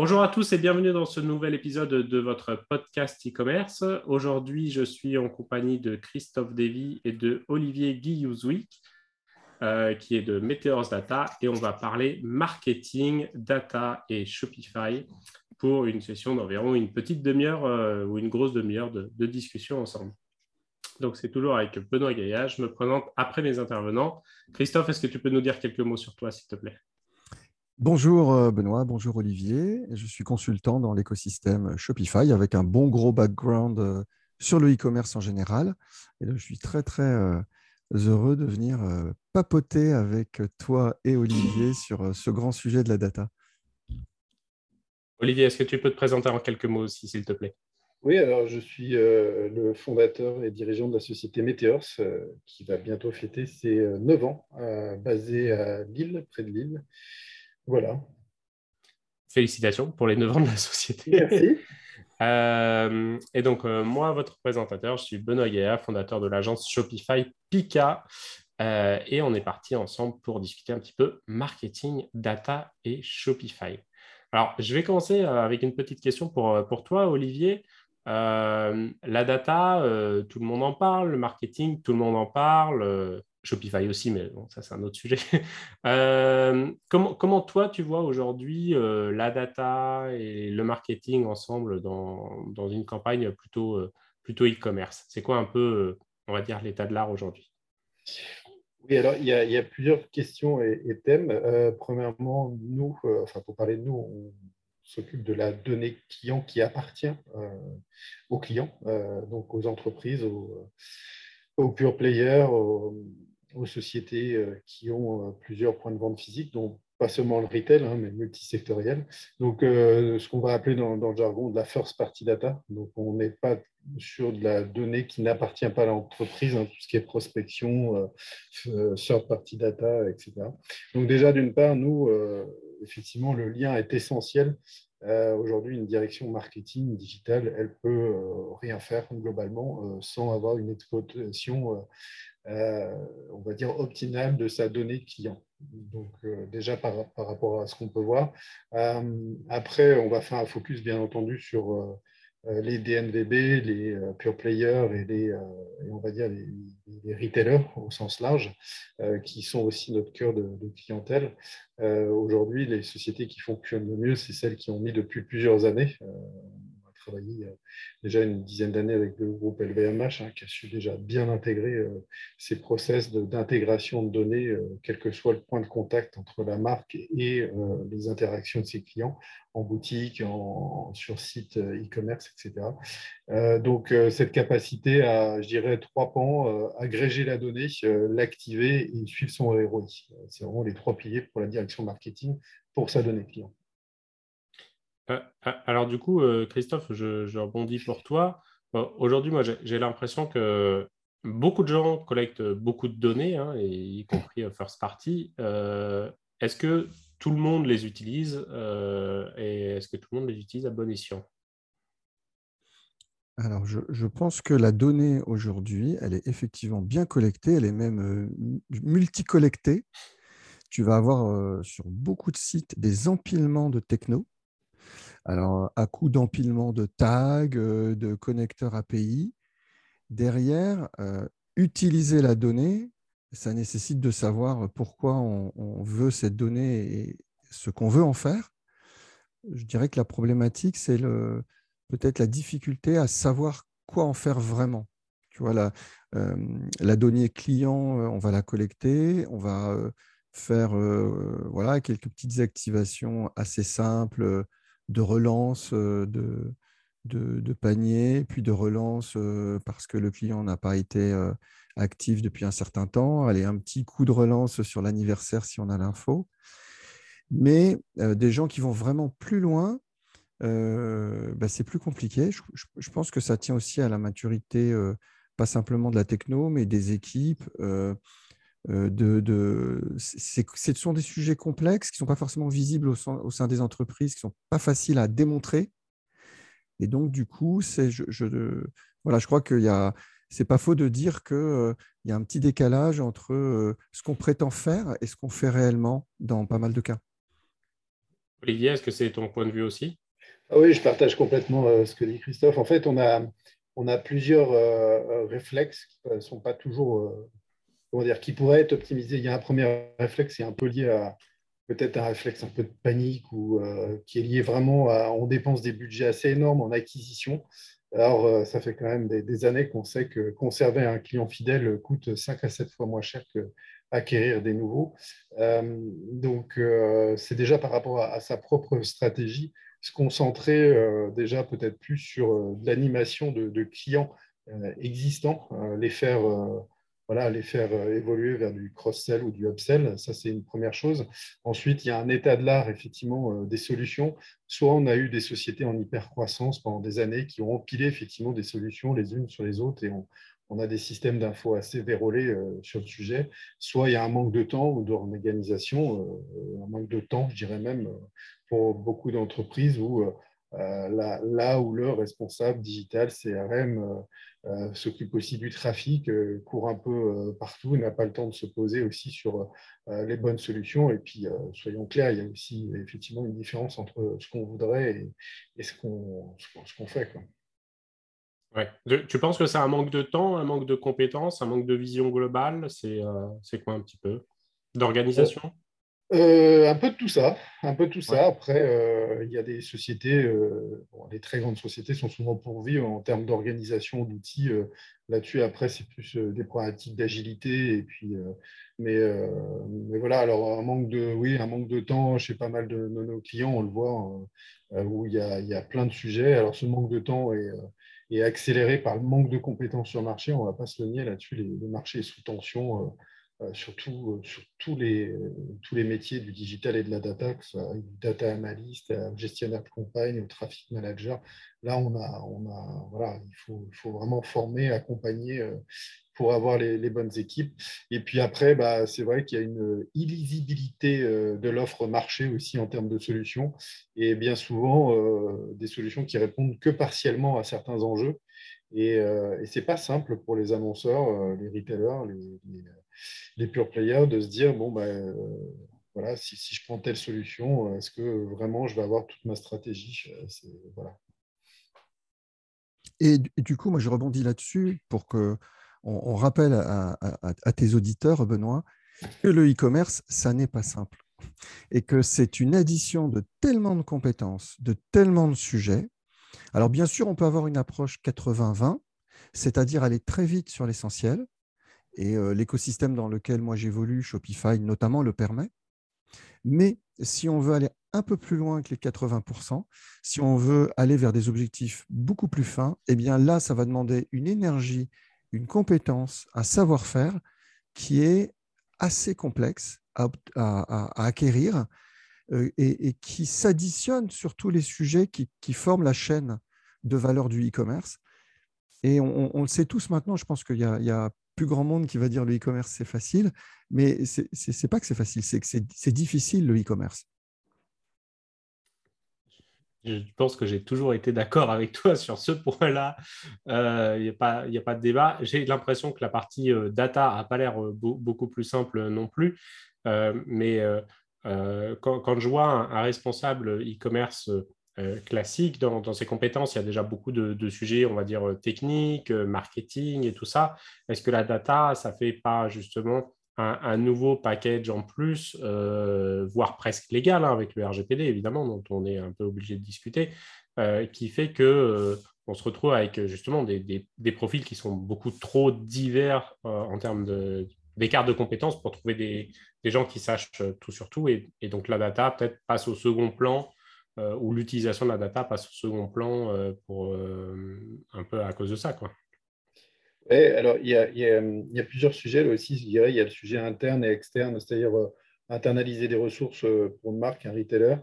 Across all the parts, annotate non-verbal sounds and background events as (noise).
Bonjour à tous et bienvenue dans ce nouvel épisode de votre podcast e-commerce. Aujourd'hui, je suis en compagnie de Christophe Davy et de Olivier Guillouzwick, euh, qui est de Meteors Data, et on va parler marketing, data et Shopify pour une session d'environ une petite demi-heure euh, ou une grosse demi-heure de, de, discussion ensemble. Donc, c'est toujours avec Benoît Gaillard. Je me présente après mes intervenants. Christophe, est-ce que tu peux nous dire quelques mots sur toi, s'il te plaît? Bonjour euh, Benoît, bonjour Olivier. Je suis consultant dans l'écosystème Shopify avec un bon gros background euh, sur le e-commerce en général. Et je suis très très euh, heureux de venir papoter avec toi et Olivier sur ce grand sujet de la data. Olivier, est-ce que tu peux te présenter en quelques mots aussi, s'il te plaît? Oui, alors je suis le fondateur et dirigeant de la société Meteors qui va bientôt fêter ses 9 ans, basée à Lille, près de Lille. Voilà. Félicitations pour les 9 ans de la société. Merci. (laughs) Euh, et donc, euh, moi, votre présentateur, je suis Benoît Gaillard, fondateur de l'agence Shopify Pika. Euh, et on est parti ensemble pour discuter un petit peu marketing, data et Shopify. Alors, je vais commencer avec une petite question pour, pour toi, Olivier. la data, tout le monde en parle, le marketing, tout le monde en parle. Shopify aussi, mais ça c'est un autre sujet. (laughs) Euh, comment, toi tu vois aujourd'hui euh, la data et le marketing ensemble dans, dans une campagne plutôt, euh, plutôt e-commerce? C'est quoi un peu, on va dire, l'état de l'art aujourd'hui? Oui, alors il y, a, il y, a, plusieurs questions et, thèmes. premièrement, nous, enfin pour parler de nous, on s'occupe de la donnée client qui appartient aux clients, donc aux entreprises, aux, aux pure players, aux, aux sociétés euh, qui ont euh, plusieurs points de vente physiques, donc pas seulement le retail, hein, mais multisectoriel. Donc, euh, ce qu'on va appeler dans, le jargon de la first party data. Donc, on n'est pas sur de la donnée qui n'appartient pas à l'entreprise, hein, tout ce qui est prospection, third party data, etc. Donc, déjà, d'une part, nous, effectivement, le lien est essentiel. Aujourd'hui, une direction marketing digitale, elle peut rien faire globalement sans avoir une exploitation euh, on va dire, optimale de sa donnée client. Donc, euh, déjà par, rapport à ce qu'on peut voir. Euh, après, on va faire un focus, bien entendu, sur les DNVB, les pure players et les, on va dire, les, retailers au sens large, qui sont aussi notre cœur de, de clientèle. Aujourd'hui, les sociétés qui fonctionnent le mieux, c'est celles qui ont mis depuis plusieurs années travaillé euh, déjà une dizaine d'années avec le groupe LVMH, hein, qui a su déjà bien intégrer euh, ces process d'intégration de, données, euh, quel que soit le point de contact entre la marque et les interactions de ses clients en boutique, en, sur site e-commerce, etc. donc, cette capacité à, je dirais, trois pans, agréger la donnée, l'activer et suivre son ROI. C'est vraiment les trois piliers pour la direction marketing pour sa donnée client. Euh, euh, alors du coup, euh, Christophe, je, rebondis pour toi. Aujourd'hui, moi, j'ai l'impression que beaucoup de gens collectent beaucoup de données, hein, y compris first party. est-ce que tout le monde les utilise et est-ce que tout le monde les utilise à bon escient? Alors, je, pense que la donnée aujourd'hui, elle est effectivement bien collectée, elle est même multi-collectée. Tu vas avoir sur beaucoup de sites des empilements de techno alors, à coup d'empilement de tags, euh, de connecteurs API, derrière, euh, utiliser la donnée, ça nécessite de savoir pourquoi on, veut cette donnée et ce qu'on veut en faire. Je dirais que la problématique, c'est peut-être la difficulté à savoir quoi en faire vraiment. Tu vois, la, euh, la donnée client, on va la collecter, on va faire voilà, quelques petites activations assez simples de relance de, de, panier, puis de relance parce que le client n'a pas été actif depuis un certain temps. Allez, un petit coup de relance sur l'anniversaire si on a l'info. Mais des gens qui vont vraiment plus loin, bah, c'est plus compliqué. Je, pense que ça tient aussi à la maturité, pas simplement de la techno, mais des équipes. Euh, de, ce sont des sujets complexes qui ne sont pas forcément visibles au sein, des entreprises, qui ne sont pas faciles à démontrer. Et donc, du coup, je, je, voilà, je crois qu'il y a, c'est pas faux de dire qu'il euh, y a un petit décalage entre euh, ce qu'on prétend faire et ce qu'on fait réellement dans pas mal de cas. Olivier, est-ce que c'est ton point de vue aussi? Ah Oui, je partage complètement ce que dit Christophe. En fait, on a, on a plusieurs réflexes qui ne sont pas toujours, comment dire, qui pourraient être optimisés. Il y a un premier réflexe qui est un peu lié à peut-être un réflexe un peu de panique ou qui est lié vraiment à, on dépense des budgets assez énormes en acquisition alors, euh, ça fait quand même des, années qu'on sait que conserver un client fidèle coûte 5 à 7 fois moins cher qu'acquérir des nouveaux. Euh, donc, euh, c'est déjà par rapport à, sa propre stratégie, se concentrer déjà peut-être plus sur l'animation de, clients existants, les faire voilà, les faire euh, évoluer vers du cross-sell ou du upsell. Ça, c'est une première chose. Ensuite, il y a un état de l'art, effectivement, euh, des solutions. Soit on a eu des sociétés en hyper-croissance pendant des années qui ont empilé effectivement des solutions les unes sur les autres et on, a des systèmes d'infos assez vérolés euh, sur le sujet. Soit il y a un manque de temps ou d'organisation, un manque de temps, je dirais même, pour beaucoup d'entreprises où là, là, où le responsable digital CRM euh, s'occupe aussi du trafic, euh, court un peu euh, partout, n'a pas le temps de se poser aussi sur les bonnes solutions. Et puis, soyons clairs, il y a aussi effectivement une différence entre ce qu'on voudrait et, ce qu'on fait. Ouais. Tu penses que c'est un manque de temps, un manque de compétences, un manque de vision globale? C'est quoi un petit peu? D'organisation? Euh, un peu de tout ça, un peu de tout ça. Après, euh, il y a des sociétés, euh, les très grandes sociétés sont souvent pourvues en termes d'organisation, d'outils. Là-dessus, après, c'est plus des problématiques d'agilité. Et puis, mais, mais, voilà, alors un manque de, oui, un manque de temps chez pas mal de, nos clients, on le voit, où il y, a, il y, a, plein de sujets. Alors, ce manque de temps est, est, accéléré par le manque de compétences sur le marché. On ne va pas se le nier là-dessus. Le marché est sous tension euh, surtout euh, sur tous les, tous les métiers du digital et de la data, que ce soit data analyst, euh, gestionnaire de campagne traffic manager. Là, on a, on a, voilà, il, faut, faut vraiment former, accompagner pour avoir les, bonnes équipes. Et puis après, bah, c'est vrai qu'il y a une illisibilité de l'offre marché aussi en termes de solutions, et bien souvent des solutions qui répondent que partiellement à certains enjeux. Et, et ce n'est pas simple pour les annonceurs, les retailers, les pure players de se dire bon, ben, voilà, si, je prends telle solution, est-ce que vraiment je vais avoir toute ma stratégie voilà. Et du coup, moi, je rebondis là-dessus pour que on, rappelle à, tes auditeurs, Benoît, que le e-commerce, ça n'est pas simple. Et que c'est une addition de tellement de compétences, de tellement de sujets. Alors, bien sûr, on peut avoir une approche 80-20, c'est-à-dire aller très vite sur l'essentiel, et l'écosystème dans lequel moi j'évolue, Shopify notamment, le permet. Mais si on veut aller un peu plus loin que les 80%, si on veut aller vers des objectifs beaucoup plus fins, eh bien là, ça va demander une énergie, une compétence, un savoir-faire qui est assez complexe à, acquérir et, qui s'additionne sur tous les sujets qui, forment la chaîne de valeur du e-commerce. Et on, le sait tous maintenant, je pense qu'il y, y, a plus grand monde qui va dire le e-commerce c'est facile, mais c'est pas que c'est facile, c'est que c'est difficile le e-commerce. Je pense que j'ai toujours été d'accord avec toi sur ce point-là. Il euh, n'y a, a pas de débat. J'ai l'impression que la partie euh, data n'a pas l'air euh, beaucoup plus simple non plus. mais quand, je vois un responsable e-commerce euh, classique dans, ses compétences. Il y a déjà beaucoup de, sujets, on va dire, euh, techniques, euh, marketing et tout ça. Est-ce que la data, ça fait pas justement un, nouveau package en plus, voire presque légal, hein, avec le RGPD, évidemment, dont on est un peu obligé de discuter, qui fait que on se retrouve avec justement des, profils qui sont beaucoup trop divers en termes d'écart de, compétences pour trouver des, gens qui sachent tout sur tout. et donc la data peut-être passe au second plan euh, où l'utilisation de la data passe au second plan euh, pour, euh, un peu à cause de ça. Quoi. alors il y, a, il, y a, plusieurs sujets là aussi, je dirais. Il y a le sujet interne et externe, c'est-à-dire internaliser des ressources pour une marque, un retailer,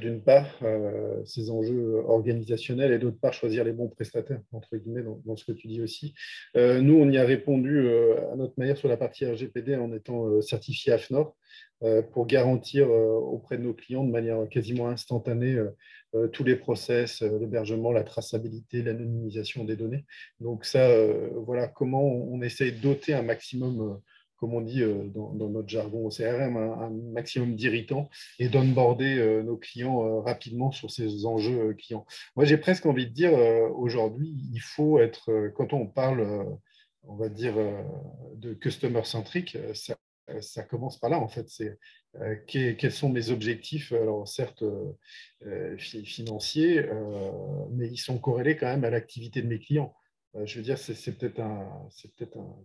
d'une part, ces enjeux organisationnels et d'autre part, choisir les bons prestataires, entre guillemets, dans, ce que tu dis aussi. nous, on y a répondu à notre manière sur la partie RGPD en étant certifié AFNOR. Euh, pour garantir euh, auprès de nos clients de manière quasiment instantanée euh, tous les process, l'hébergement, la traçabilité, l'anonymisation des données. Donc ça, voilà comment on essaye de doter un maximum comme on dit dans, notre jargon au CRM, un, maximum d'irritants et d'onboarder nos clients rapidement sur ces enjeux clients. Moi, j'ai presque envie de dire, aujourd'hui, il faut être, quand on parle, on va dire, de customer centric, ça, commence par là, en fait. C'est euh, quels sont mes objectifs, alors certes euh, financiers, euh, mais ils sont corrélés quand même à l'activité de mes clients. je veux dire, c'est peut-être un, peut un,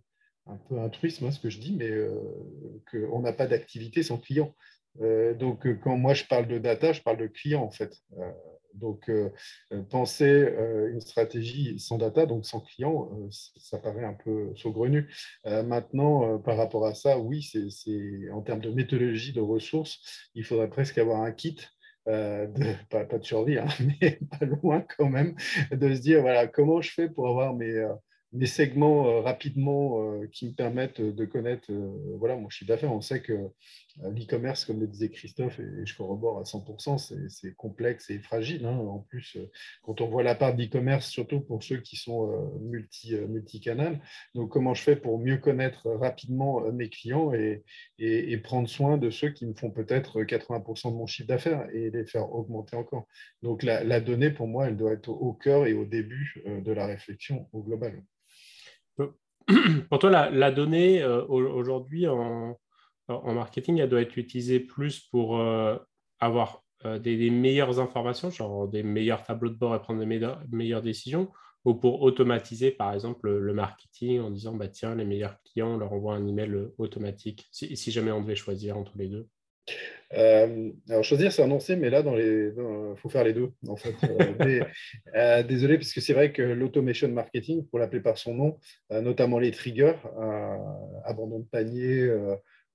un, peu altruisme hein, ce que je dis, mais qu'on n'a pas d'activité sans client. donc, quand moi je parle de data, je parle de client en fait. Donc, euh, euh, penser euh, une stratégie sans data, donc sans client, ça paraît un peu saugrenu. maintenant, par rapport à ça, oui, c'est en termes de méthodologie de ressources, il faudrait presque avoir un kit pas, de survie, hein, (laughs) mais pas loin quand même, de se dire voilà, comment je fais pour avoir mes, mes segments rapidement qui me permettent de connaître voilà, mon chiffre d'affaires. On sait que euh, l'e-commerce, comme le disait Christophe, et je corrobore à 100%, c'est complexe et fragile. Hein. En plus, euh, quand on voit la part d'e-commerce, surtout pour ceux qui sont euh, multi, multicanal, donc comment je fais pour mieux connaître rapidement mes clients et, prendre soin de ceux qui me font peut-être 80% de mon chiffre d'affaires et les faire augmenter encore. Donc la, donnée, pour moi, elle doit être au cœur et au début de la réflexion au global. (clears throat) Pour toi, la, donnée, aujourd'hui, en marketing, elle doit être utilisée plus pour euh, avoir euh, des, meilleures informations, genre des meilleurs tableaux de bord et prendre des meilleures, décisions, ou pour automatiser, par exemple, le, marketing en disant, bah, tiens, les meilleurs clients, on leur envoie un email euh, automatique, si, jamais on devait choisir entre les deux? Alors choisir c'est annoncer, mais là il faut faire les deux en fait. (laughs) désolé parce que c'est vrai que l'automation marketing, pour l'appeler par son nom, notamment les triggers, abandon de panier,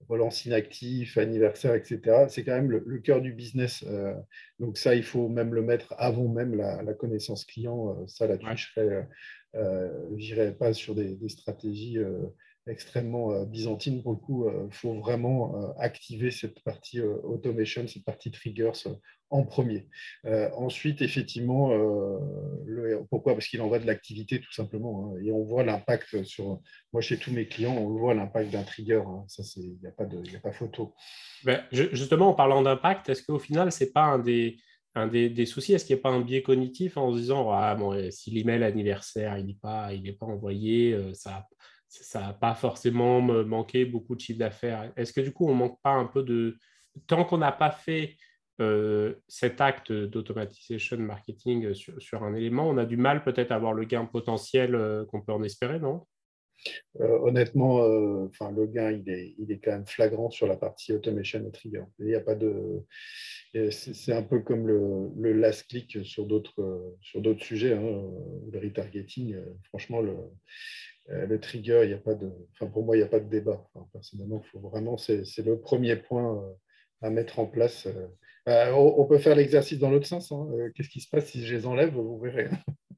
relance inactif, anniversaire, etc. C'est quand même le, cœur du business. Euh, donc ça, il faut même le mettre avant même la, connaissance client. Euh, ça, là-dessus, je n'irai euh, pas sur des, des stratégies extrêmement byzantines. Pour le coup, il faut vraiment activer cette partie automation, cette partie triggers en premier. Euh, ensuite, effectivement, euh, pourquoi? Parce qu'il en va de l'activité tout simplement. Hein. et on voit l'impact sur, moi chez tous mes clients, on voit l'impact d'un trigger. Hein. ça, il n'y a, pas de, a pas photo. Ben, justement, en parlant d'impact, est-ce qu'au final, ce n'est pas un des, un des, soucis? Est-ce qu'il n'y a pas un biais cognitif en se disant, ah, bon, euh, si l'email anniversaire, n'est pas, il pas envoyé, ça ça n'a pas forcément manqué beaucoup de chiffre d'affaires. Est-ce que du coup, on manque pas un peu de... Tant qu'on n'a pas fait euh, cet acte d'automatisation marketing sur, un élément, on a du mal peut-être à avoir le gain potentiel euh, qu'on peut en espérer, non? Euh, Honnêtement, le gain, il est, il est, quand même flagrant sur la partie automation et trigger. Il y a pas de... C'est un peu comme le, last click sur d'autres sujets, hein, le retargeting. franchement, le, le trigger, il y a pas de, enfin, pour moi, il n'y a pas de débat. personnellement, faut vraiment, c'est le premier point à mettre en place euh, on, peut faire l'exercice dans l'autre sens. Hein. Euh, qu'est-ce qui se passe si je les enlève Vous verrez.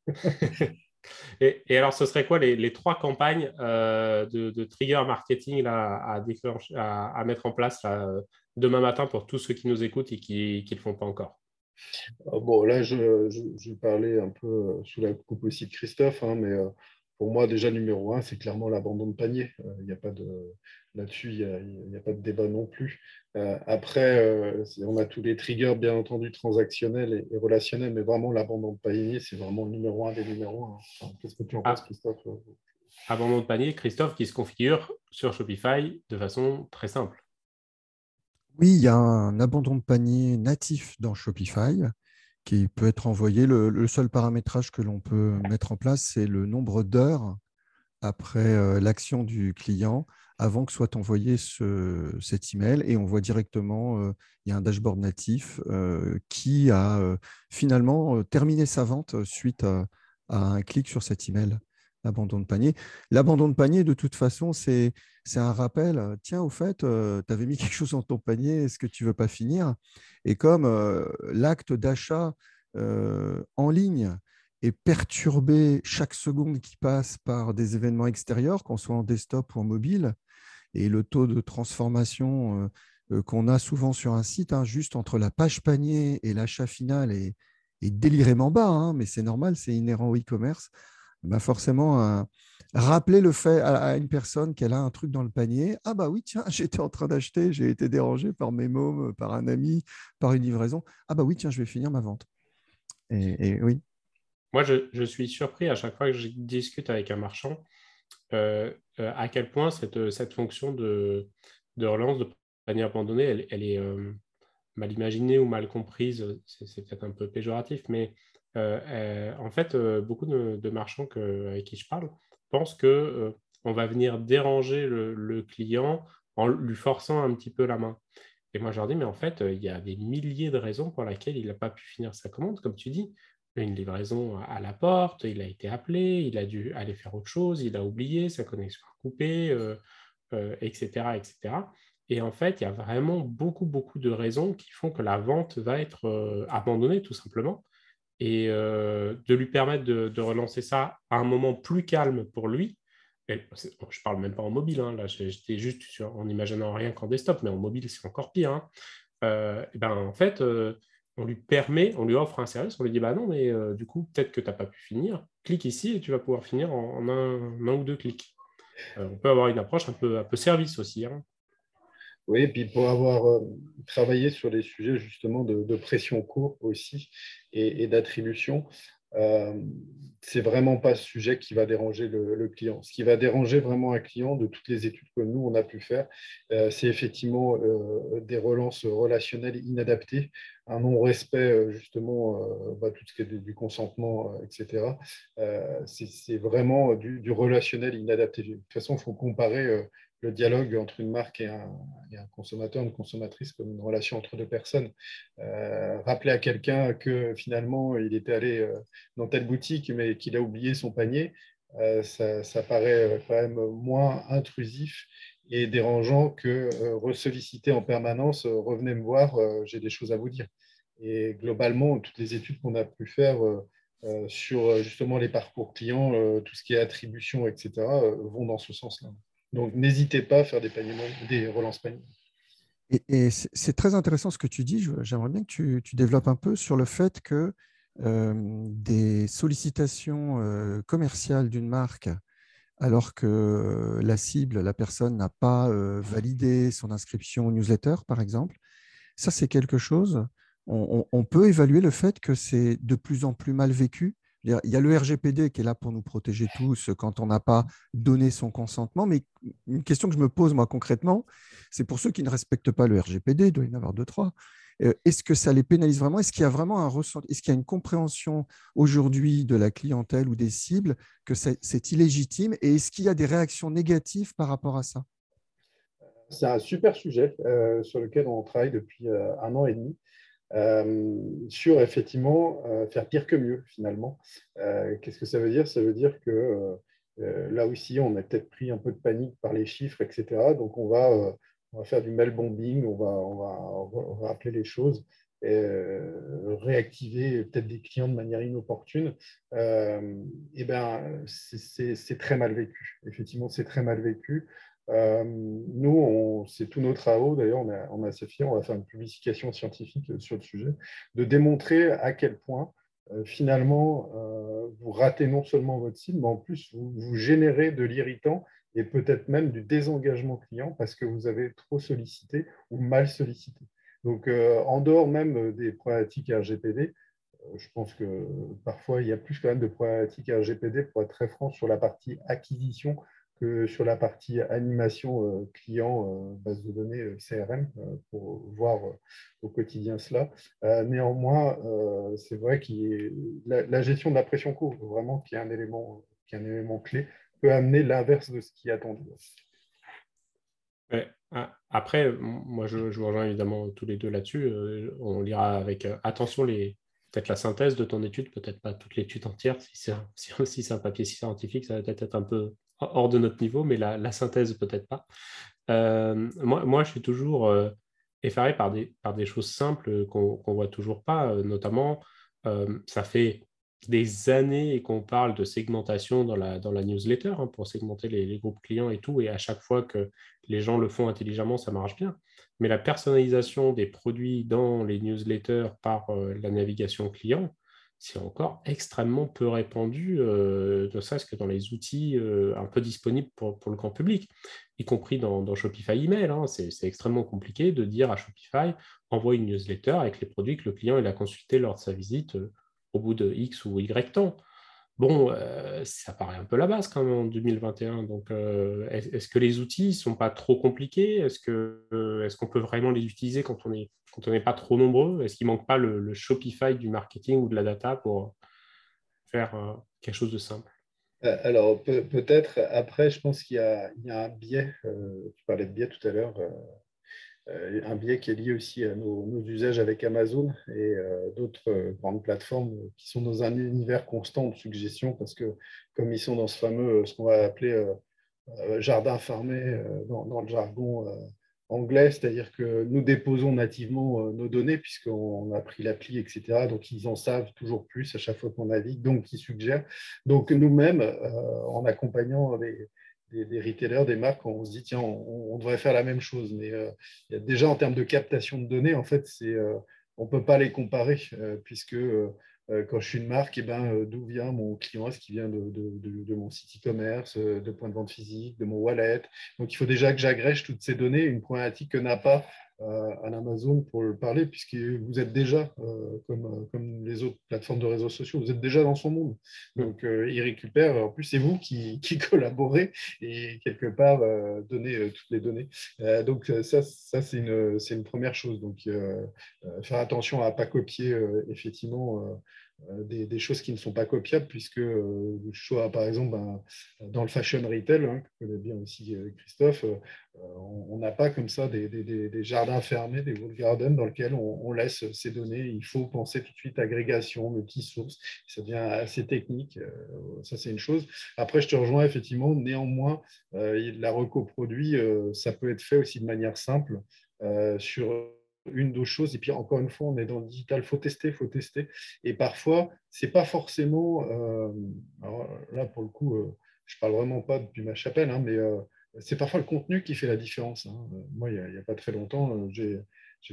(laughs) et, alors, ce serait quoi les, trois campagnes euh, de, trigger marketing à, à, mettre en place demain matin pour tous ceux qui nous écoutent et qui ne le font pas encore? Bon, là, je, je, parlais un peu sous la coupe aussi de Christophe, hein, mais pour moi, déjà, numéro un, c'est clairement l'abandon de panier. Il n'y a pas de, Là-dessus, il n'y a, pas de débat non plus. Euh, après, euh, on a tous les triggers, bien entendu, transactionnels et, relationnels, mais vraiment, l'abandon de panier, c'est vraiment le numéro un des numéros un. Qu'est-ce que tu en penses, ah. Christophe Abandon de panier, Christophe, qui se configure sur Shopify de façon très simple. Oui, il y a un abandon de panier natif dans Shopify qui peut être envoyé. Le, seul paramétrage que l'on peut mettre en place, c'est le nombre d'heures après euh, l'action du client avant que soit envoyé ce, cet email et on voit directement, euh, il y a un dashboard natif euh, qui a finalement terminé sa vente suite à, un clic sur cet email. Abandon de panier. L'abandon de panier, de toute façon, c'est un rappel. Tiens, au fait, tu avais mis (laughs) quelque chose dans ton panier, est-ce que tu ne veux pas finir? Et comme l'acte d'achat en ligne est perturbé chaque seconde qui passe par des événements extérieurs, qu'on soit en desktop ou en mobile, et le taux de transformation euh, euh, qu'on a souvent sur un site, hein, juste entre la page panier et l'achat final, est, délirément bas, hein, mais c'est normal, c'est inhérent au e-commerce. Bah forcément, rappeler le fait à, une personne qu'elle a un truc dans le panier. Ah bah oui, tiens, (laughs) j'étais en train d'acheter, j'ai été dérangé par mes mômes, par un ami, par une livraison. Ah bah oui, tiens, je vais finir ma vente. Et, oui. Moi, je, suis surpris à chaque fois que je discute avec un marchand euh, euh, à quel point cette, cette fonction de, de relance de panier abandonné, elle, est euh, mal imaginée ou mal comprise. C'est peut-être un peu péjoratif, mais en fait, beaucoup de, marchands avec qui je parle pensent que on va venir déranger le, client en lui forçant un petit peu la main. Et moi, je leur dis, mais en fait, il y a des milliers de raisons pour lesquelles il n'a pas pu finir sa commande, comme tu dis une livraison à la porte, il a été appelé, il a dû aller faire autre chose, il a oublié, sa connexion a coupé, etc., euh, etc. Euh, et en fait, il y a vraiment beaucoup, beaucoup de raisons qui font que la vente va être euh, abandonnée, tout simplement. Et de lui permettre de, relancer ça à un moment plus calme pour lui. je ne parle même pas en mobile, hein, là, j'étais juste en imaginant rien qu'en desktop, mais en mobile, c'est encore pire. Hein. et ben, en fait, on lui permet, on lui offre un service, on lui dit bah non, mais euh, du coup, peut-être que tu n'as pas pu finir. Clique ici et tu vas pouvoir finir en, un, ou deux clics. Euh, on peut avoir une approche un peu, un peu service aussi. Hein. Oui, puis pour avoir euh, travaillé sur les sujets justement de, pression courte aussi et d'attribution, euh, c'est vraiment pas ce sujet qui va déranger le, client. Ce qui va déranger vraiment un client de toutes les études que nous, on a pu faire, euh, c'est effectivement euh, des relances relationnelles inadaptées, un non-respect justement, bah, tout ce qui est du, consentement, etc. c'est vraiment du, du, relationnel inadapté. De toute façon, il faut comparer le dialogue entre une marque et un, consommateur, une consommatrice, comme une relation entre deux personnes. Euh, rappeler à quelqu'un que finalement, il était allé euh, dans telle boutique, mais qu'il a oublié son panier, euh, ça, paraît quand même moins intrusif et dérangeant que ressolliciter en permanence, revenez me voir, j'ai des choses à vous dire. Et globalement, toutes les études qu'on a pu faire sur justement les parcours clients, tout ce qui est attribution, etc., vont dans ce sens-là. Donc, n'hésitez pas à faire des, des relances paniers. Et, c'est très intéressant ce que tu dis. J'aimerais bien que tu, développes un peu sur le fait que euh, des sollicitations euh, commerciales d'une marque, alors que la cible, la personne n'a pas euh, validé son inscription au newsletter, par exemple, ça c'est quelque chose. on, peut évaluer le fait que c'est de plus en plus mal vécu il y a le RGPD qui est là pour nous protéger tous quand on n'a pas donné son consentement. Mais une question que je me pose, moi, concrètement, c'est pour ceux qui ne respectent pas le RGPD, il doit y en avoir deux, trois. Euh, est-ce que ça les pénalise vraiment? Est-ce qu'il y a vraiment un ressenti Est-ce qu'il y a une compréhension aujourd'hui de la clientèle ou des cibles que c'est illégitime? Et est-ce qu'il y a des réactions négatives par rapport à ça? C'est un super sujet euh, sur lequel on travaille depuis euh, un an et demi. Euh, sur effectivement euh, faire pire que mieux finalement. Euh, qu'est-ce que ça veut dire? Ça veut dire que là aussi, on a peut-être pris un peu de panique par les chiffres, etc. Donc on va, on va faire du mail bombing, on va, on va, rappeler les choses. Et, réactiver peut-être des clients de manière inopportune, et ben, c'est très mal vécu. Effectivement, c'est très mal vécu. Euh, nous, c'est tous nos travaux, d'ailleurs, on, a, on a assez fiers, on va faire une publication scientifique sur le sujet, de démontrer à quel point euh, finalement euh, vous ratez non seulement votre cible, mais en plus vous, vous générez de l'irritant et peut-être même du désengagement client parce que vous avez trop sollicité ou mal sollicité. Donc, en dehors même des problématiques RGPD, je pense que parfois il y a plus quand même de problématiques RGPD pour être très franc sur la partie acquisition que sur la partie animation euh, client, euh, base de données euh, CRM, pour voir au quotidien cela. néanmoins, c'est vrai que la, gestion de la pression courbe, vraiment, qui est un élément, qui est un élément clé, peut amener l'inverse de ce qui est attendu. Après, moi, je, vous rejoins évidemment tous les deux là-dessus. on lira avec attention les, peut-être la synthèse de ton étude, peut-être pas toute l'étude entière. Si c'est (laughs) si, un papier scientifique, ça va peut-être être un peu hors de notre niveau, mais la, synthèse peut-être pas. Euh, moi, moi, je suis toujours euh, effaré par des, par des choses simples qu'on ne voit toujours pas, euh, notamment, ça fait des années qu'on parle de segmentation dans la, dans la newsletter hein, pour segmenter les, groupes clients et tout, et à chaque fois que les gens le font intelligemment, ça marche bien. Mais la personnalisation des produits dans les newsletters par la navigation client, c'est encore extrêmement peu répandu, euh, ne serait-ce que dans les outils euh, un peu disponibles pour, le grand public, y compris dans, Shopify Email. Hein. C'est extrêmement compliqué de dire à Shopify, envoie une newsletter avec les produits que le client a consultés lors de sa visite euh, au bout de X ou Y temps. Bon, ça paraît un peu la base quand même en 2021. Donc, est-ce que les outils ne sont pas trop compliqués? Est-ce qu'on peut vraiment les utiliser quand on est quand on n'est pas trop nombreux? Est-ce qu'il ne manque pas le, Shopify du marketing ou de la data pour faire euh, quelque chose de simple? Euh, alors, peut-être, après, je pense qu'il y, a un biais, euh, tu parlais de biais tout à l'heure, un biais qui est lié aussi à nos, usages avec Amazon et d'autres grandes plateformes qui sont dans un univers constant de suggestions parce que comme ils sont dans ce fameux, ce qu'on va appeler jardin fermé dans, le jargon anglais, c'est-à-dire que nous déposons nativement euh, nos données puisqu'on a pris l'appli, etc. Donc, ils en savent toujours plus à chaque fois qu'on navigue, donc ils suggèrent. Donc, nous-mêmes, euh, en accompagnant des, retailers, des marques, on se dit, tiens, on, devrait faire la même chose. Mais euh, déjà, en termes de captation de données, en fait, on ne peut pas les comparer puisque euh, quand je suis une marque, eh ben, euh, d'où vient mon client? Est-ce qu'il vient de, de, mon site e-commerce, euh, de point de vente physique, de mon wallet? Donc, il faut déjà que j'agrège toutes ces données, une problématique que n'a pas à Amazon pour le parler, puisque vous êtes déjà, comme, comme les autres plateformes de réseaux sociaux, vous êtes déjà dans son monde. Donc, il récupère, en plus, c'est vous qui, (laughs) qui, collaborez et quelque part donnez toutes les données. donc, ça, ça c'est une, une, première chose. Donc, faire attention à ne pas copier, effectivement, euh, des, choses qui ne sont pas copiables, puisque euh, par exemple ben, dans le fashion retail, hein, que connaît bien aussi euh, Christophe, on n'a pas comme ça des, jardins fermés, des wall gardens dans lesquels on, laisse ces données. Il faut penser tout de suite agrégation, multi-source. Ça devient assez technique. ça, c'est une chose. Après, je te rejoins effectivement. Néanmoins, la recoproduit, ça peut être fait aussi de manière simple sur une, deux choses. Et puis, encore une fois, on est dans le digital, il faut tester, il faut tester. Et parfois, c'est pas forcément. Euh, alors là, pour le coup, euh, je parle vraiment pas depuis ma chapelle, hein, mais euh, c'est parfois le contenu qui fait la différence. Hein. Moi, il n'y a, pas très longtemps, j'ai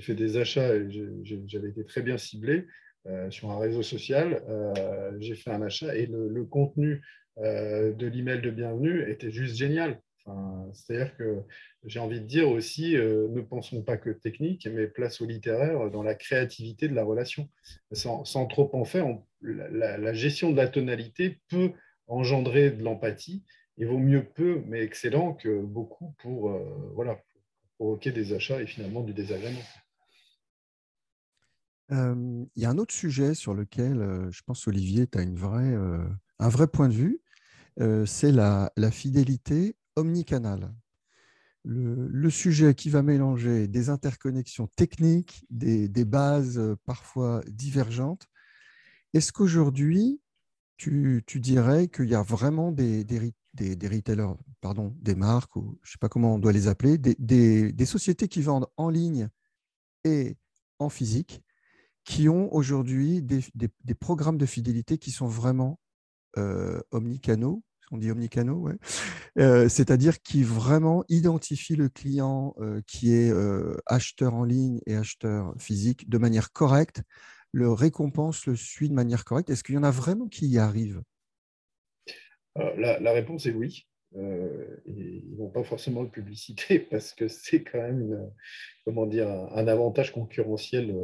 fait des achats et j'avais été très bien ciblé sur un réseau social. j'ai fait un achat et le contenu de l'email de bienvenue était juste génial. C'est-à-dire que j'ai envie de dire aussi, euh, ne pensons pas que technique, mais place au littéraire dans la créativité de la relation. Sans, trop en faire, la, gestion de la tonalité peut engendrer de l'empathie. Il vaut mieux peu, mais excellent, que beaucoup pour, euh, provoquer des achats et finalement du désagrément. Euh, il y a un autre sujet sur lequel je pense, Olivier, tu as un vrai point de vue, c'est la fidélité omnicanal. Le, sujet qui va mélanger des interconnexions techniques, des, bases euh, parfois divergentes. Est-ce qu'aujourd'hui, tu, dirais qu'il y a vraiment des, des, retailers, pardon, des marques, ou je ne sais pas comment on doit les appeler, des, sociétés qui vendent en ligne et en physique, qui ont aujourd'hui des, programmes de fidélité qui sont vraiment euh, omnicanaux on dit omnicano, ouais. Euh, c'est-à-dire qui vraiment identifie le client euh, qui est euh, acheteur en ligne et acheteur physique de manière correcte, le récompense, le suit de manière correcte. Est-ce qu'il y en a vraiment qui y arrivent? La, réponse est oui. ils ne vont pas forcément le publiciter (laughs) parce que c'est quand même comment dire, un, avantage concurrentiel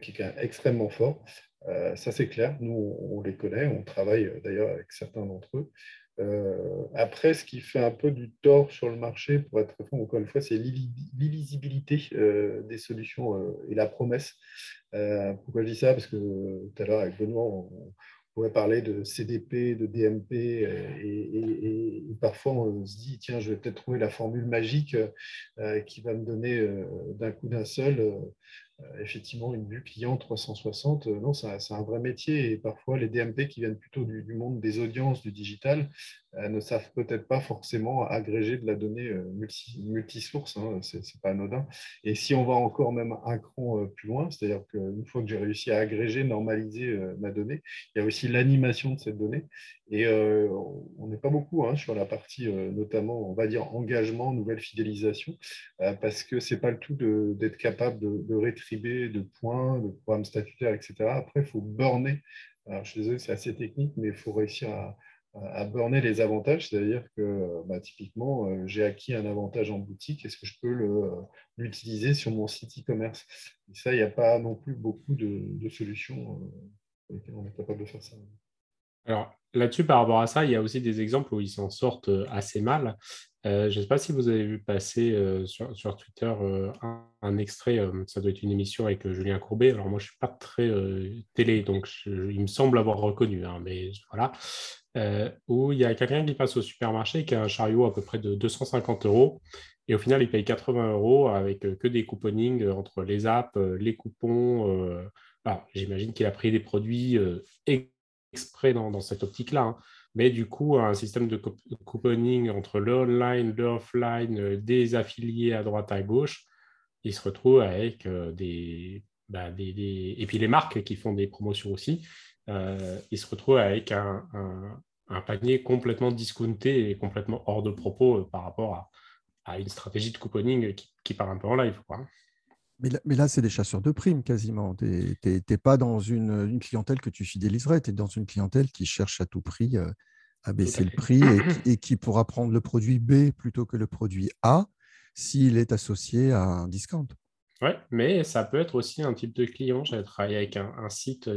qui est extrêmement fort. Euh, ça, c'est clair. Nous, on, les connaît. On travaille euh, d'ailleurs avec certains d'entre eux. Euh, après, ce qui fait un peu du tort sur le marché, pour être franc, encore une fois, c'est l'illisibilité des solutions et la promesse. pourquoi je dis ça? Parce que tout à l'heure, avec Benoît, on, pourrait parler de CDP, de DMP, et, parfois on se dit, tiens, je vais peut-être trouver la formule magique qui va me donner d'un coup d'un seul effectivement une vue client 360, euh, non, c'est un vrai métier et parfois les DMP qui viennent plutôt du, monde des audiences, du digital, euh, ne savent peut-être pas forcément agréger de la donnée multi, multisource, hein, c'est pas anodin. Et si on va encore même un cran plus loin, c'est-à-dire qu'une fois que j'ai réussi à agréger, normaliser ma donnée, il y a aussi l'animation de cette donnée. Et on n'est pas beaucoup hein, sur la partie, notamment, on va dire, engagement, nouvelle fidélisation, parce que ce n'est pas le tout d'être capable de, de de points, de programmes statutaires, etc. Après, il faut borner. Alors, je suis désolé, c'est assez technique, mais il faut réussir à, borner les avantages, c'est-à-dire que bah, typiquement, euh, j'ai acquis un avantage en boutique, est-ce que je peux l'utiliser sur mon site e-commerce? Et ça, il n'y a pas non plus beaucoup de, solutions euh, pour lesquelles on est capable de faire ça. Alors là-dessus, par rapport à ça, il y a aussi des exemples où ils s'en sortent euh, assez mal. je ne sais pas si vous avez vu passer sur, Twitter un, extrait, ça doit être une émission avec Julien Courbet. Alors moi, je ne suis pas très télé, donc il me semble avoir reconnu, hein, mais voilà. Euh, où il y a quelqu'un qui passe au supermarché qui a un chariot à peu près de 250 euros. Et au final, il paye 80 euros avec euh, que des couponings euh, entre les apps, les coupons. J'imagine qu'il a pris des produits exprès dans, cette optique-là. Hein. Mais du coup, un système de couponing entre le online, le offline, des affiliés à droite à gauche, il se retrouve avec des, bah, des, Et puis les marques qui font des promotions aussi, euh, il se retrouve avec un, panier complètement discounté et complètement hors de propos euh, par rapport à, une stratégie de couponing qui, part un peu en live. Mais là, c'est des chasseurs de primes quasiment. Tu n'es pas dans une, clientèle que tu fidéliserais, tu es dans une clientèle qui cherche à tout prix euh, à baisser le prix et, qui pourra prendre le produit B plutôt que le produit A s'il est associé à un discount. Oui, mais ça peut être aussi un type de client. J'avais travaillé avec un site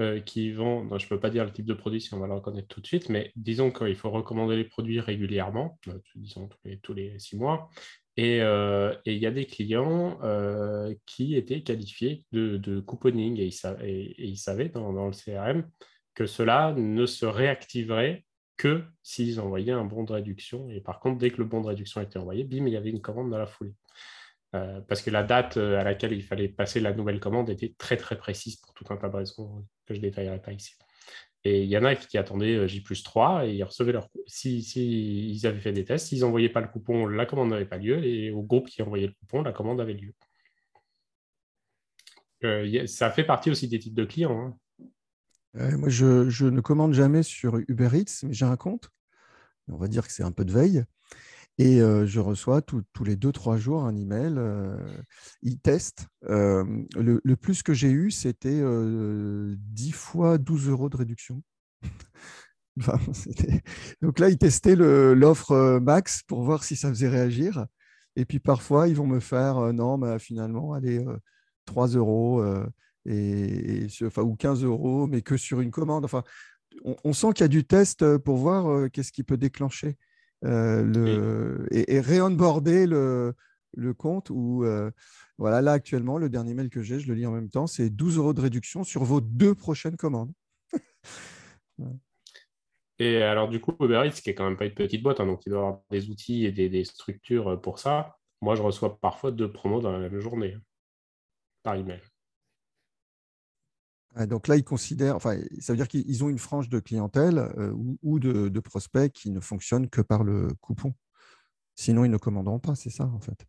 euh, qui vont, je ne peux pas dire le type de produit si on va le reconnaître tout de suite, mais disons qu'il faut recommander les produits régulièrement, euh, disons tous les, six mois. Euh, et il y a des clients qui étaient qualifiés de, couponing et ils, savaient dans, le CRM que cela ne se réactiverait que s'ils envoyaient un bon de réduction. Et par contre, dès que le bon de réduction était envoyé, bim, il y avait une commande dans la foulée. Euh, parce que la date euh, à laquelle il fallait passer la nouvelle commande était très très précise pour tout un tas de raisons que je ne détaillerai pas ici. Et il y en a qui attendaient euh, J plus 3 et ils recevaient leur si, si avaient fait des tests, s'ils n'envoyaient pas le coupon, la commande n'avait pas lieu, et au groupe qui envoyait le coupon, la commande avait lieu. ça fait partie aussi des types de clients. Hein. moi, je, je, ne commande jamais sur Uber Eats, mais j'ai un compte. On va dire que c'est un peu de veille. Et je reçois tous les deux, trois jours un email. ils testent. Le, plus que j'ai eu, c'était 10 fois 12 euros de réduction. (laughs) Donc là, ils testaient l'offre max pour voir si ça faisait réagir. Et puis parfois, ils vont me faire non, finalement, allez, 3 euros et, ou 15 euros, mais que sur une commande. Enfin, on sent qu'il y a du test pour voir qu'est-ce qui peut déclencher. Euh, le, et, et réonboarder le, le compte où, euh, voilà, là actuellement, le dernier mail que j'ai, je le lis en même temps, c'est 12 euros de réduction sur vos deux prochaines commandes. (laughs) Et alors, du coup, Uber Eats, qui est quand même pas une petite boîte, hein, donc il doit avoir des outils et des, des, structures pour ça. Moi, je reçois parfois deux promos dans la même journée par email. Donc là, ils considèrent, enfin, ça veut dire qu'ils ont une frange de clientèle euh, ou, de, prospects qui ne fonctionnent que par le coupon. Sinon, ils ne commanderont pas, c'est ça en fait.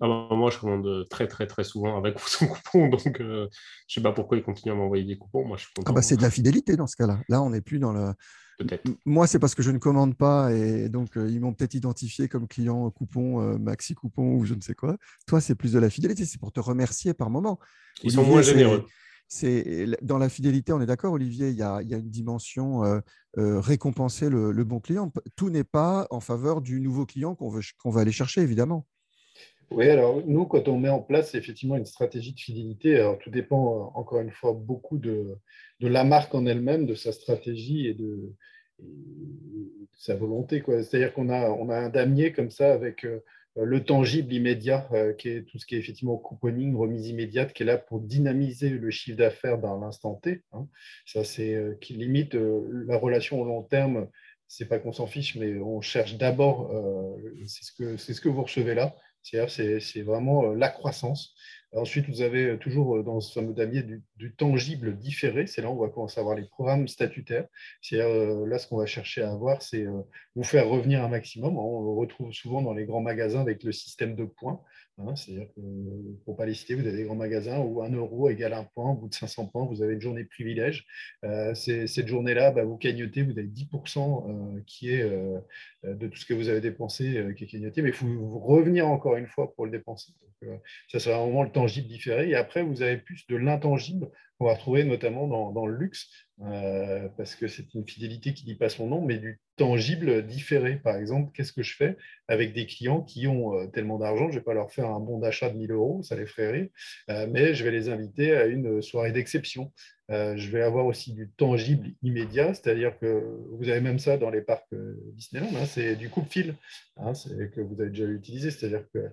Ah bah, moi, je commande très, très, très souvent avec son (laughs) coupon. Donc, euh, je ne sais pas pourquoi ils continuent à m'envoyer des coupons. Moi, je suis Ah bah, c'est de la fidélité dans ce cas-là. Là, on n'est plus dans le. Peut-être. Moi, c'est parce que je ne commande pas et donc euh, ils m'ont peut-être identifié comme client coupon, maxi coupon ou je ne sais quoi. Toi, c'est plus de la fidélité. C'est pour te remercier par moment. Ils sont moins généreux c'est dans la fidélité, on est d'accord, Olivier, il y, a, une dimension euh, euh, récompenser le, bon client. Tout n'est pas en faveur du nouveau client qu'on va aller chercher, évidemment. Oui, alors nous, quand on met en place effectivement une stratégie de fidélité, alors tout dépend encore une fois beaucoup de, la marque en elle-même, de sa stratégie et de, sa volonté. C'est-à-dire qu'on a, un damier comme ça avec euh, euh, le tangible immédiat, euh, qui est tout ce qui est effectivement couponing, remise immédiate, qui est là pour dynamiser le chiffre d'affaires dans l'instant T. Hein. Ça, c'est euh, qui limite la relation au long terme. C'est pas qu'on s'en fiche, mais on cherche d'abord, c'est ce, que, ce que vous recevez là, c'est vraiment la croissance. Ensuite, vous avez toujours euh, dans ce fameux damier du, tangible différé. C'est là où on va commencer à avoir les programmes statutaires. C'est euh, là ce qu'on va chercher à avoir, c'est euh, vous faire revenir un maximum. On le retrouve souvent dans les grands magasins avec le système de points. Hein. C'est-à-dire que, pour ne pas les citer, vous avez des grands magasins où un euro égale un point. Au bout de 500 points, vous avez une journée privilège. cette journée-là, bah, vous cagnotez, vous avez 10% qui est de tout ce que vous avez dépensé qui est cagnoté, mais il faut revenir encore une fois pour le dépenser. ça, c'est vraiment le tangible différé. Et après, vous avez plus de l'intangible qu'on va retrouver notamment dans, le luxe, parce que c'est une fidélité qui dit pas son nom, mais du tangible différé. Par exemple, qu'est-ce que je fais avec des clients qui ont tellement d'argent, je ne vais pas leur faire un bon d'achat de 1000 euros, ça les ferait rire, mais je vais les inviter à une soirée d'exception. je vais avoir aussi du tangible immédiat, c'est-à-dire que vous avez même ça dans les parcs Disneyland, hein, c'est du coupe-fil hein, que vous avez déjà utilisé, c'est-à-dire que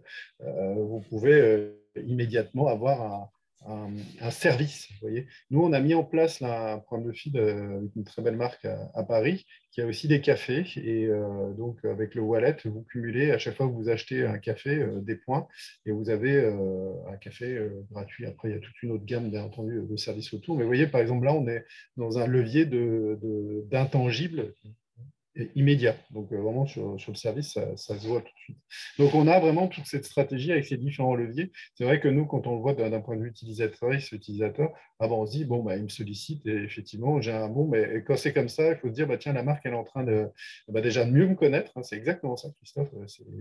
vous pouvez immédiatement avoir un, un, service. Vous voyez. Nous, on a mis en place un programme de feed avec une très belle marque à, Paris qui a aussi des cafés. Et euh, donc, avec le wallet, vous cumulez à chaque fois que vous achetez un café euh, des points et vous avez euh, un café gratuit. Après, il y a toute une autre gamme, bien entendu, de services autour. Mais vous voyez, par exemple, là, on est dans un levier d'intangibles de, immédiat. Donc, euh, vraiment, sur, le service, ça, se voit tout de suite. Donc, on a vraiment toute cette stratégie avec ces différents leviers. C'est vrai que nous, quand on le voit d'un point de vue utilisateur, utilisateur ah on se dit, bon, bah, il me sollicite et effectivement, j'ai un bon, mais quand c'est comme ça, il faut se dire, bah, tiens, la marque, elle est en train de bah, déjà mieux me connaître. Hein. c'est exactement ça, Christophe.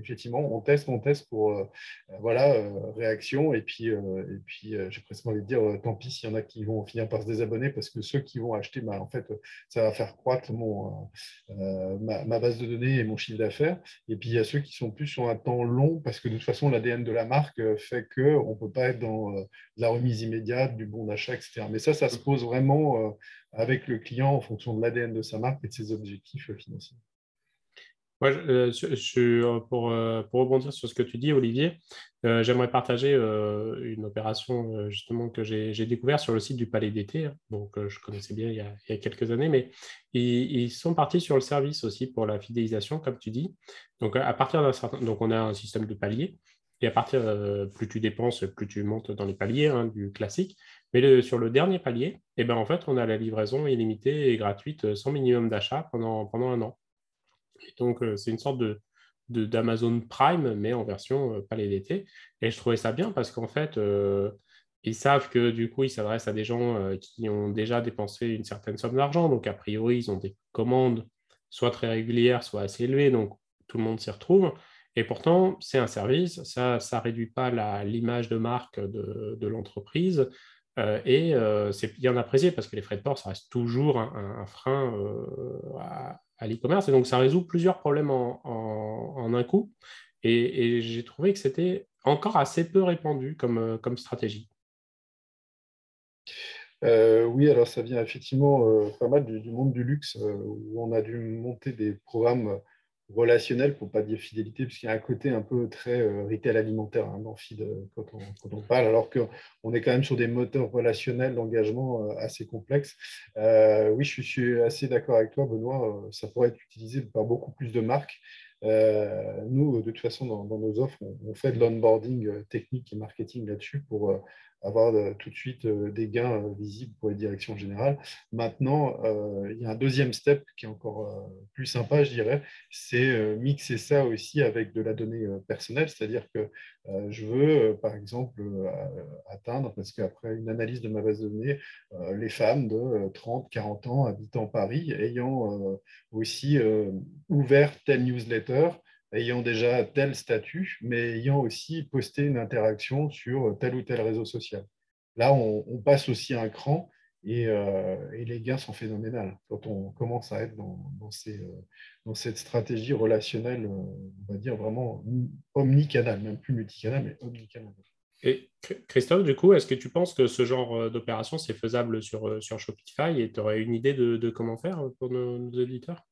Effectivement, on teste, on teste pour, euh, euh, voilà, réaction. Et puis, et puis j'ai presque envie de dire, tant pis s'il y en a qui vont finir par se désabonner parce que ceux qui vont acheter, bah, en fait, ça va faire croître mon. Euh, ma, base de données et mon chiffre d'affaires. Et puis, il y a ceux qui sont plus sur un temps long parce que de toute façon, l'ADN de la marque euh, fait qu'on ne peut pas être dans euh, la remise immédiate, du bon d'achat, etc. Mais ça, ça se pose vraiment avec le client en fonction de l'ADN de sa marque et de ses objectifs financiers. Euh, je, pour, euh, pour, rebondir sur ce que tu dis, Olivier, euh, j'aimerais partager une opération justement que j'ai découvert sur le site du Palais d'été. Hein. donc, je connaissais bien il y, a, il y, a, quelques années, mais ils, sont partis sur le service aussi pour la fidélisation, comme tu dis. Donc, à partir d'un certain, donc on a un système de paliers. Et à partir, plus tu dépenses, plus tu montes dans les paliers hein, du classique. Mais sur le dernier palier, eh ben, en fait, on a la livraison illimitée et gratuite sans minimum d'achat pendant, pendant un an donc, euh, c'est une sorte de, d'Amazon Prime, mais en version euh, palais d'été. Et je trouvais ça bien parce qu'en fait, euh, ils savent que du coup, ils s'adressent à des gens qui ont déjà dépensé une certaine somme d'argent. Donc, a priori, ils ont des commandes soit très régulières, soit assez élevées. Donc, tout le monde s'y retrouve. Et pourtant, c'est un service. Ça ne réduit pas l'image de marque de, l'entreprise. et c'est bien apprécié parce que les frais de port, ça reste toujours un, frein à, à l'e-commerce. Et donc, ça résout plusieurs problèmes en, un coup. Et, j'ai trouvé que c'était encore assez peu répandu comme, euh, comme stratégie. Euh, oui, alors ça vient effectivement euh, pas mal du, monde du luxe, où on a dû monter des programmes relationnel, pour ne pas dire fidélité, puisqu'il y a un côté un peu très euh, retail alimentaire hein, dans Feed euh, quand, on, parle, alors qu'on est quand même sur des moteurs relationnels d'engagement euh, assez complexes. oui, je suis assez d'accord avec toi, Benoît, ça pourrait être utilisé par beaucoup plus de marques. nous, de toute façon, dans, nos offres, on, on fait de l'onboarding technique et marketing là-dessus pour avoir euh, tout de suite euh, des gains euh, visibles pour les directions générales. Maintenant, il y a un deuxième step qui est encore plus sympa, je dirais, c'est mixer ça aussi avec de la donnée personnelle, c'est-à-dire que je veux, par exemple, atteindre, parce qu'après une analyse de ma base de données, les femmes de 30, 40 ans habitant Paris, ayant aussi ouvert telle newsletter, ayant déjà tel statut, mais ayant aussi posté une interaction sur tel ou tel réseau social. Là, on, passe aussi un cran euh, et, les gains sont phénoménaux quand on commence à être dans, euh, cette stratégie relationnelle, euh, on va dire vraiment omnicanal, même plus multicanal, mais omnicanal. Et Christophe, du coup, est-ce que tu penses que ce genre d'opération, c'est faisable sur, Shopify et tu aurais une idée de, comment faire pour nos, nos éditeurs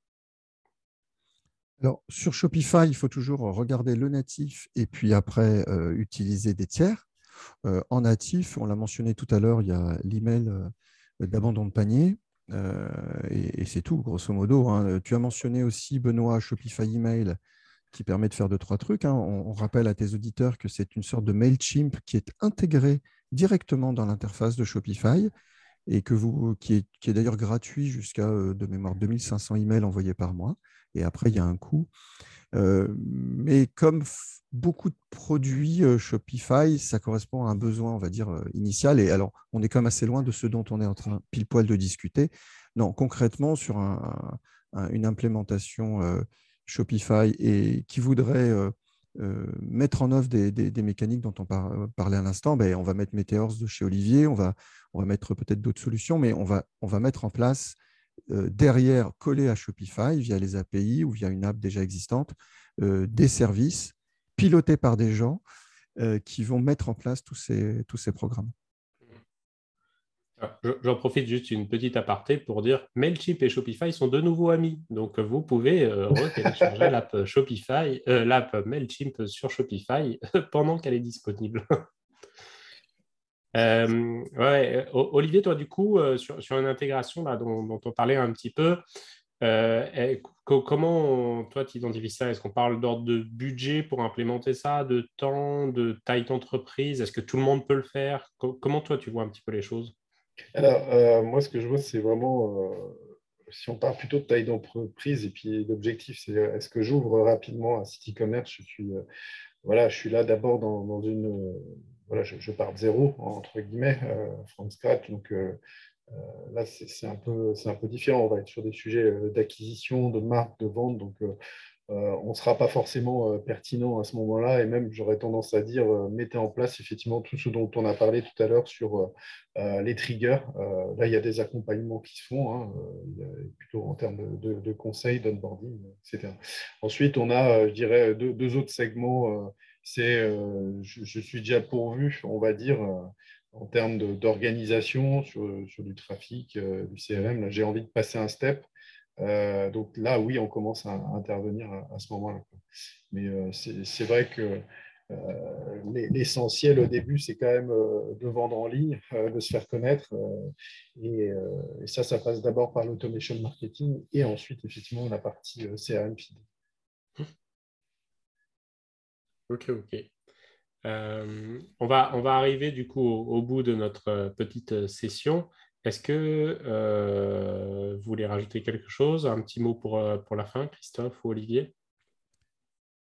alors, sur Shopify, il faut toujours regarder le natif et puis après euh, utiliser des tiers. Euh, en natif, on l'a mentionné tout à l'heure, il y a l'email euh, d'abandon de panier. et, c'est tout, grosso modo. Hein. Tu as mentionné aussi, Benoît, Shopify Email qui permet de faire deux, trois trucs. Hein. On, rappelle à tes auditeurs que c'est une sorte de MailChimp qui est intégré directement dans l'interface de Shopify et que vous, qui est, qui est d'ailleurs gratuit jusqu'à de mémoire 2500 emails envoyés par mois et après, il y a un coût. mais comme beaucoup de produits Shopify, ça correspond à un besoin, on va dire, initial. Et alors, on est quand même assez loin de ce dont on est en train pile poil de discuter. Non, concrètement, sur une implémentation Shopify et qui voudrait mettre en œuvre des, mécaniques dont on parlait à l'instant, ben, on va mettre Meteors de chez Olivier, on va, mettre peut-être d'autres solutions, mais on va mettre en place derrière, collé à Shopify via les API ou via une app déjà existante, des services pilotés par des gens qui vont mettre en place tous ces, tous ces programmes. J'en profite juste une petite aparté pour dire Mailchimp et Shopify sont de nouveaux amis. Donc, vous pouvez euh, télécharger (laughs) l'app Shopify, euh, l'app Mailchimp sur Shopify pendant qu'elle est disponible. Euh, ouais, Olivier, toi, du coup, sur, une intégration là, dont, on parlait un petit peu, comment toi, tu identifies ça? Est-ce qu'on parle d'ordre de budget pour implémenter ça, de temps, de taille d'entreprise? Est-ce que tout le monde peut le faire? Comment toi, tu vois un petit peu les choses? Alors, euh, moi, ce que je vois, c'est vraiment, euh, si on parle plutôt de taille d'entreprise, et puis l'objectif, c'est euh, est-ce que j'ouvre rapidement un site e-commerce? Je suis, voilà, je suis là d'abord dans, une. Voilà, je, pars de zéro, entre guillemets, from scratch. Donc là, c'est un, peu, différent. On va être sur des sujets d'acquisition, de marque, de vente. Donc, euh, on ne sera pas forcément euh, pertinent à ce moment-là. Et même, j'aurais tendance à dire, euh, mettez en place effectivement tout ce dont on a parlé tout à l'heure sur les triggers. là, il y a des accompagnements qui se font, hein, plutôt en termes de, conseils, d'onboarding, etc. Ensuite, on a, je dirais, deux, autres segments. C'est, je, suis déjà pourvu, on va dire, en termes d'organisation sur, du trafic, du CRM. J'ai envie de passer un step. Euh, donc là, oui, on commence à, intervenir à, ce moment-là. Mais euh, c'est vrai que euh, l'essentiel au début, c'est quand même de vendre en ligne, de se faire connaître. Et, ça, ça passe d'abord par l'automation marketing et ensuite, effectivement, la partie CRM Ok, ok. on, va, on va arriver du coup au bout de notre petite session. Est-ce que euh, vous voulez rajouter quelque chose Un petit mot pour, euh, la fin, Christophe ou Olivier?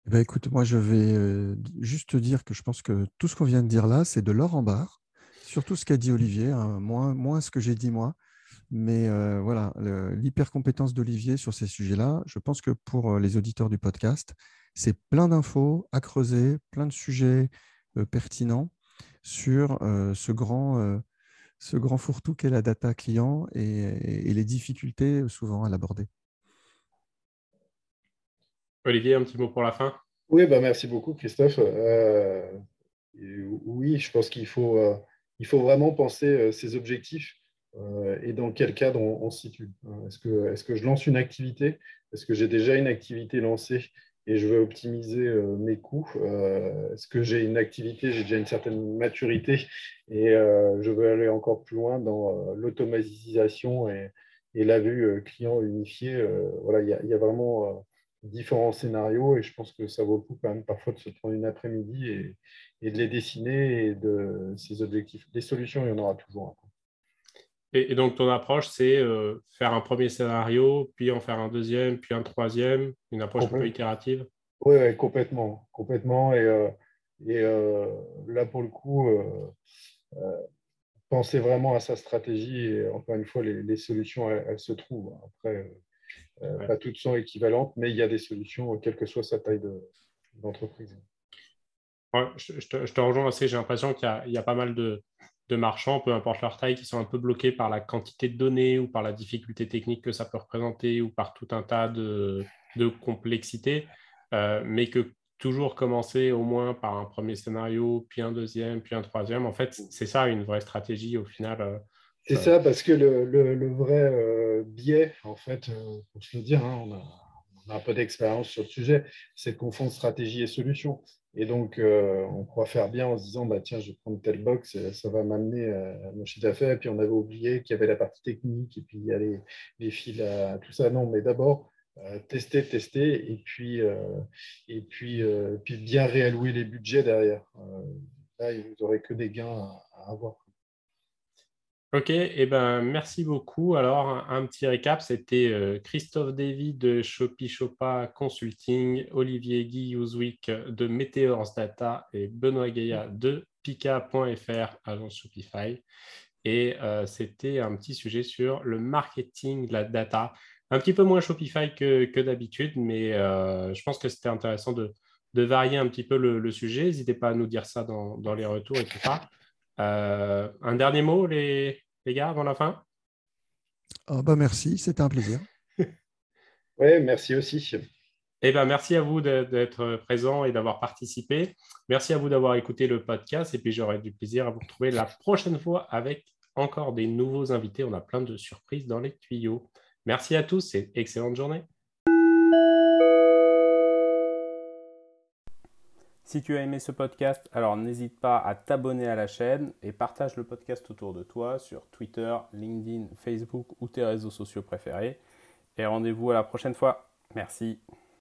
Eh ben, Écoute, moi, je vais euh, juste dire que je pense que tout ce qu'on vient de dire là, c'est de l'or en barre. Surtout ce qu'a dit Olivier, hein, moins ce que j'ai dit moi. Mais voilà, l'hyper-compétence d'Olivier sur ces sujets-là, je pense que pour les auditeurs du podcast, c'est plein d'infos à creuser, plein de sujets pertinents sur ce grand ce grand fourre-tout qu'est la data client et, les difficultés souvent à l'aborder. Olivier, un petit mot pour la fin? Oui, bah merci beaucoup Christophe. Euh, oui, je pense qu'il faut, euh, il faut vraiment penser euh, ses objectifs et dans quel cadre on, se situe. Est-ce que, je lance une activité? Est-ce que j'ai déjà une activité lancée et je veux optimiser euh, mes coûts? Euh, est-ce que j'ai une activité, j'ai déjà une certaine maturité et euh, je veux aller encore plus loin dans l'automatisation et, la vue client unifiée. voilà, il y, a vraiment différents scénarios et je pense que ça vaut le coup quand même parfois de se prendre une après-midi et, de les dessiner et de ces objectifs. Des solutions, il y en aura toujours. Et, donc, ton approche, c'est euh, faire un premier scénario, puis en faire un deuxième, puis un troisième, une approche un peu itérative? Oui, complètement. complètement. Et, euh, et euh, là, pour le coup, penser vraiment à sa stratégie. Et encore une fois, les, solutions, elles, se trouvent. Après, pas toutes sont équivalentes, mais il y a des solutions, quelle que soit sa taille d'entreprise. je, te, rejoins assez. J'ai l'impression qu'il y, a pas mal de, de marchands, peu importe leur taille, qui sont un peu bloqués par la quantité de données ou par la difficulté technique que ça peut représenter ou par tout un tas de, de complexités, euh, mais que toujours commencer au moins par un premier scénario, puis un deuxième, puis un troisième. En fait, c'est ça une vraie stratégie au final. Euh, c'est ça, parce que le, le, vrai euh, biais, en fait, pour se le dire, hein, on, a, on, a, un peu d'expérience sur le sujet, c'est de confondre stratégie et solution. Et donc, euh, on croit faire bien en se disant, bah, tiens, je vais prendre telle box, ça va m'amener à mon chiffre d'affaires. Et puis, on avait oublié qu'il y avait la partie technique et puis il y a les, fils à tout ça. Non, mais d'abord, euh, tester, tester et puis, euh, et puis, puis bien réallouer les budgets derrière. là, vous n'aurez que des gains à avoir. Ok, eh ben, merci beaucoup. Alors, un, petit récap, c'était euh, Christophe Davy de Shopee Shopa Consulting, Olivier Guy de Meteors Data et Benoît Gaïa de Pika.fr, agence Shopify. Et euh, c'était un petit sujet sur le marketing la data. Un petit peu moins Shopify que, d'habitude, mais euh, je pense que c'était intéressant de, de varier un petit peu le, sujet. N'hésitez pas à nous dire ça dans, les retours et tout ça. Euh, un dernier mot, les, les gars, avant la fin? Oh Merci, c'était un plaisir. (laughs) oui, merci aussi. Eh ben, merci à vous d'être présent et d'avoir participé. Merci à vous d'avoir écouté le podcast. Et puis, j'aurai du plaisir à vous retrouver la prochaine fois avec encore des nouveaux invités. On a plein de surprises dans les tuyaux. Merci à tous et excellente journée. Si tu as aimé ce podcast, alors n'hésite pas à t'abonner à la chaîne et partage le podcast autour de toi sur Twitter, LinkedIn, Facebook ou tes réseaux sociaux préférés. Et rendez-vous à la prochaine fois. Merci.